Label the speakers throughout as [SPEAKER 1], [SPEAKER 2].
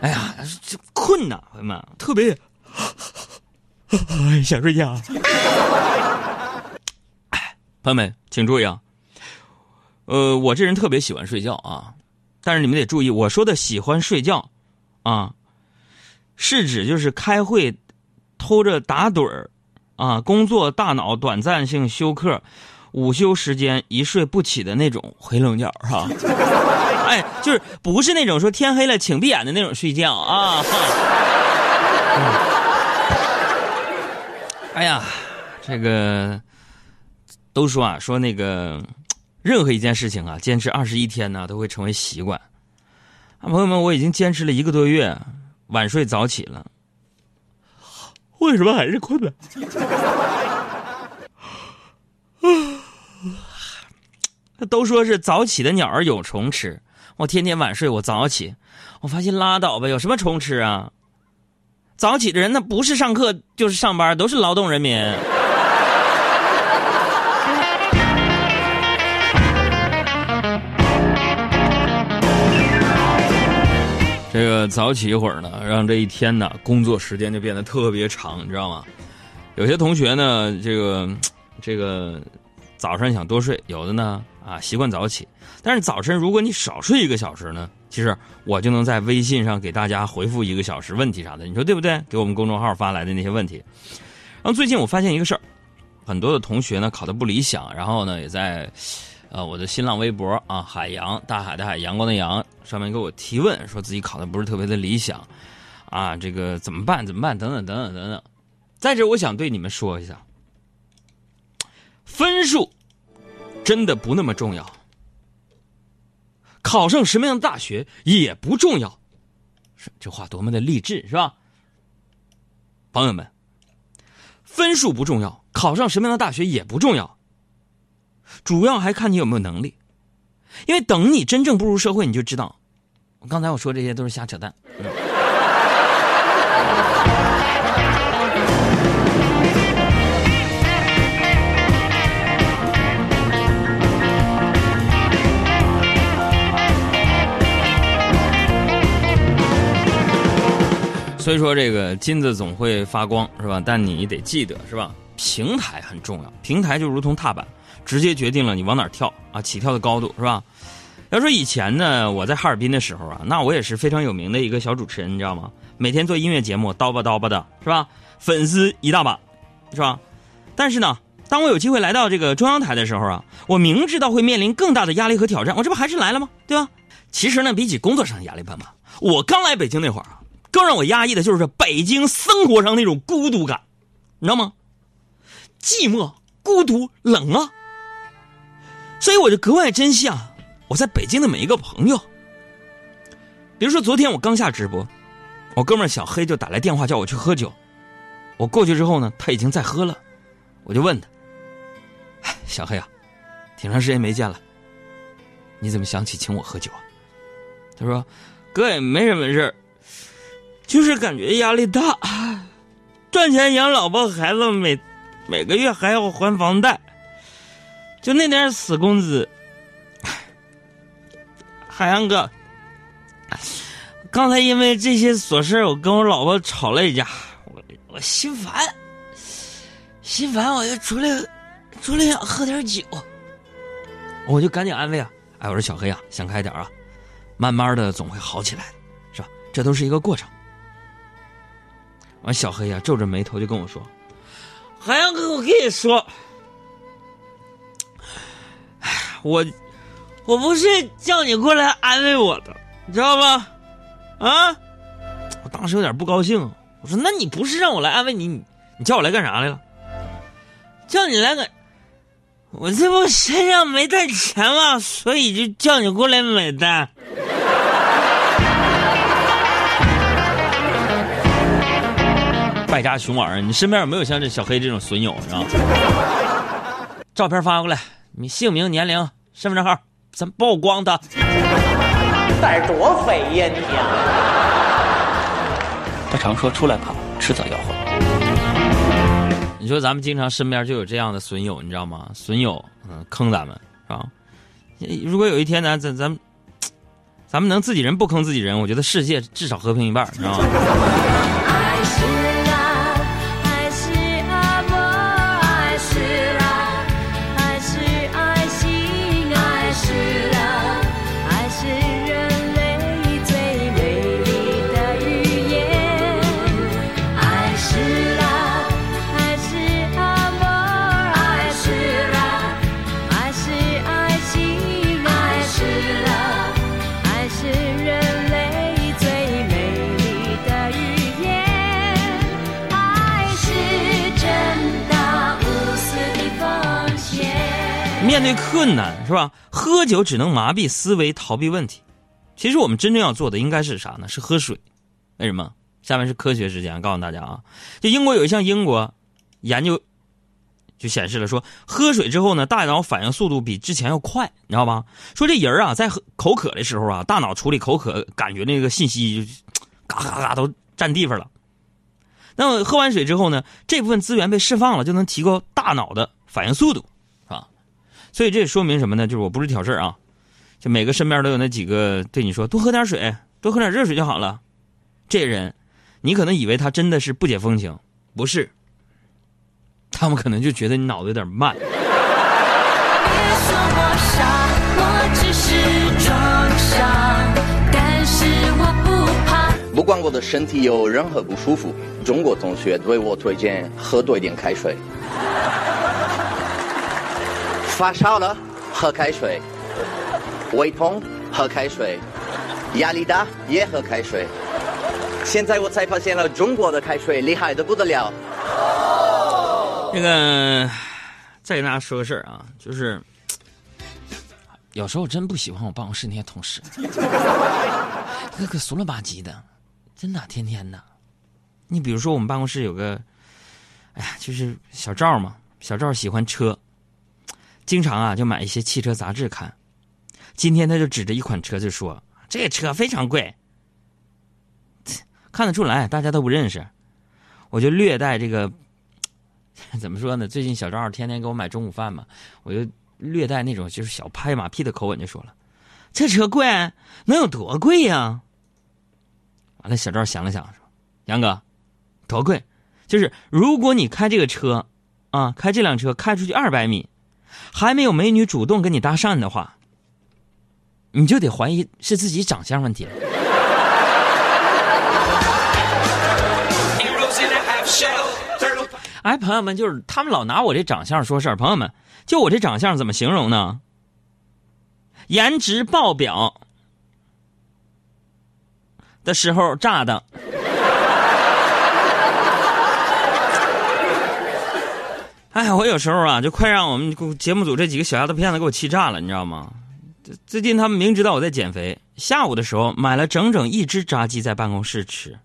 [SPEAKER 1] 哎呀，这困呐，朋友们，特别想睡觉。哎，朋友们，请注意啊，呃，我这人特别喜欢睡觉啊，但是你们得注意，我说的喜欢睡觉啊，是指就是开会偷着打盹儿啊，工作大脑短暂性休克。午休时间一睡不起的那种回笼觉哈，哎，就是不是那种说天黑了请闭眼的那种睡觉啊。哎呀，这个都说啊，说那个任何一件事情啊，坚持二十一天呢，都会成为习惯。啊，朋友们，我已经坚持了一个多月，晚睡早起了，为什么还是困呢？都说是早起的鸟儿有虫吃，我天天晚睡，我早起，我发现拉倒吧，有什么虫吃啊？早起的人那不是上课就是上班，都是劳动人民。这个早起一会儿呢，让这一天呢工作时间就变得特别长，你知道吗？有些同学呢，这个这个早上想多睡，有的呢。啊，习惯早起，但是早晨如果你少睡一个小时呢，其实我就能在微信上给大家回复一个小时问题啥的，你说对不对？给我们公众号发来的那些问题。然后最近我发现一个事儿，很多的同学呢考的不理想，然后呢也在呃我的新浪微博啊海洋大海的海阳光的阳上面给我提问，说自己考的不是特别的理想，啊这个怎么办？怎么办？等等等等等等。在这我想对你们说一下，分数。真的不那么重要，考上什么样的大学也不重要，这话多么的励志，是吧？朋友们，分数不重要，考上什么样的大学也不重要，主要还看你有没有能力，因为等你真正步入社会，你就知道，刚才我说这些都是瞎扯淡。以说，这个金子总会发光，是吧？但你得记得，是吧？平台很重要，平台就如同踏板，直接决定了你往哪跳啊，起跳的高度，是吧？要说以前呢，我在哈尔滨的时候啊，那我也是非常有名的一个小主持人，你知道吗？每天做音乐节目，叨吧叨吧的，是吧？粉丝一大把，是吧？但是呢，当我有机会来到这个中央台的时候啊，我明知道会面临更大的压力和挑战，我这不还是来了吗？对吧？其实呢，比起工作上的压力，朋友们，我刚来北京那会儿啊。更让我压抑的就是北京生活上那种孤独感，你知道吗？寂寞、孤独、冷啊！所以我就格外珍惜啊，我在北京的每一个朋友。比如说昨天我刚下直播，我哥们小黑就打来电话叫我去喝酒，我过去之后呢，他已经在喝了，我就问他：“小黑啊，挺长时间没见了，你怎么想起请我喝酒啊？”他说：“哥也没什么事。”就是感觉压力大，赚钱养老婆孩子，每每个月还要还房贷，就那点死工资。海洋哥，刚才因为这些琐事我跟我老婆吵了一架，我我心烦，心烦，我就出来出来想喝点酒，我就赶紧安慰啊，哎，我说小黑啊，想开点啊，慢慢的总会好起来的，是吧？这都是一个过程。完，小黑呀皱着眉头就跟我说：“海洋哥，我跟你说，我我不是叫你过来安慰我的，你知道吧？啊！我当时有点不高兴，我说：那你不是让我来安慰你，你你叫我来干啥来了？叫你来个，我这不身上没带钱吗？所以就叫你过来买单。”败家熊玩意儿，你身边有没有像这小黑这种损友？是吧？照片发过来，你姓名、年龄、身份证号，咱曝光他。
[SPEAKER 2] 胆多肥呀你！
[SPEAKER 3] 他常说出来跑，迟早要还。
[SPEAKER 1] 你说咱们经常身边就有这样的损友，你知道吗？损友，嗯，坑咱们是吧？如果有一天咱咱咱咱们能自己人不坑自己人，我觉得世界至少和平一半，你知道吗？面对困难是吧？喝酒只能麻痹思维，逃避问题。其实我们真正要做的应该是啥呢？是喝水。为什么？下面是科学时间，告诉大家啊，就英国有一项英国研究就显示了说，喝水之后呢，大脑反应速度比之前要快，你知道吧？说这人啊，在喝口渴的时候啊，大脑处理口渴感觉那个信息就嘎嘎嘎都占地方了。那么喝完水之后呢，这部分资源被释放了，就能提高大脑的反应速度，所以这也说明什么呢？就是我不是挑事儿啊，就每个身边都有那几个对你说多喝点水，多喝点热水就好了。这人，你可能以为他真的是不解风情，不是，他们可能就觉得你脑子有点慢。
[SPEAKER 4] 别说我傻，我只是装傻，但是我不怕。
[SPEAKER 5] 不管我的身体有任何不舒服，中国同学对我推荐喝多一点开水。发烧了，喝开水；胃痛，喝开水；压力大也喝开水。现在我才发现了，中国的开水厉害的不得了。
[SPEAKER 1] 那个，再跟大家说个事儿啊，就是有时候我真不喜欢我办公室那些同事，那个俗了吧唧的，真的天天的。你比如说我们办公室有个，哎呀，就是小赵嘛，小赵喜欢车，经常啊就买一些汽车杂志看。今天他就指着一款车就说：“这车非常贵。”看得出来，大家都不认识。我就略带这个，怎么说呢？最近小赵天天给我买中午饭嘛，我就略带那种就是小拍马屁的口吻就说了：“这车贵，能有多贵呀？”完了，小赵想了想说：“杨哥，多贵？就是如果你开这个车，啊，开这辆车开出去二百米，还没有美女主动跟你搭讪的话，你就得怀疑是自己长相问题了。”哎，朋友们，就是他们老拿我这长相说事儿。朋友们，就我这长相怎么形容呢？颜值爆表的时候炸的。哎，我有时候啊，就快让我们节目组这几个小丫头片子给我气炸了，你知道吗？最近他们明知道我在减肥，下午的时候买了整整一只炸鸡在办公室吃。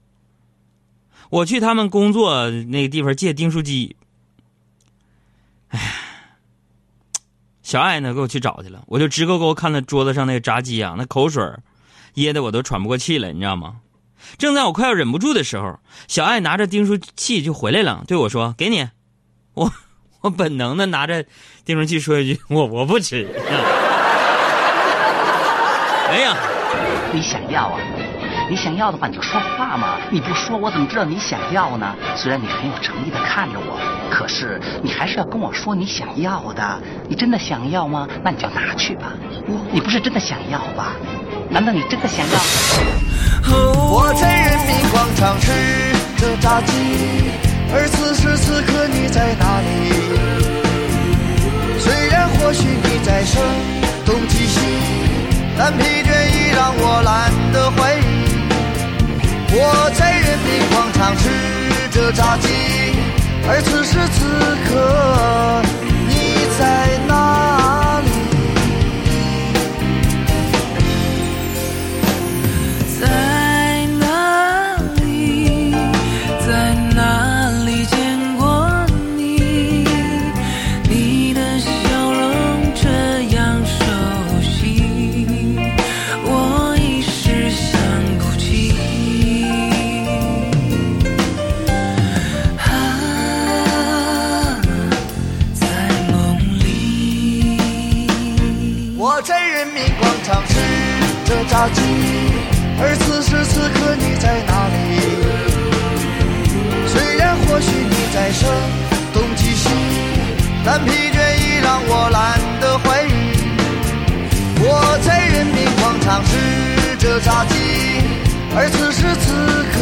[SPEAKER 1] 我去他们工作那个地方借订书机，哎，小爱呢给我去找去了，我就直勾勾看那桌子上那个炸鸡啊，那口水噎得我都喘不过气来，你知道吗？正在我快要忍不住的时候，小爱拿着订书器就回来了，对我说：“给你。”我我本能的拿着订书器说一句：“我我不吃。”哎呀，
[SPEAKER 3] 你想要啊？你想要的话，你就说话嘛！你不说，我怎么知道你想要呢？虽然你很有诚意的看着我，可是你还是要跟我说你想要的。你真的想要吗？那你就拿去吧。你不是真的想要吧？难道你真的想要？
[SPEAKER 6] 我在人民广场吃着炸鸡，而此时此刻你在哪里？虽然或许你在声东击西，但疲倦已让我懒得怀疑。我在人民广场吃着炸鸡，而此时此刻炸鸡，而此时此刻你在哪里？虽然或许你在声东击西，但疲倦已让我懒得怀疑。我在人民广场吃着炸鸡，而此时此刻。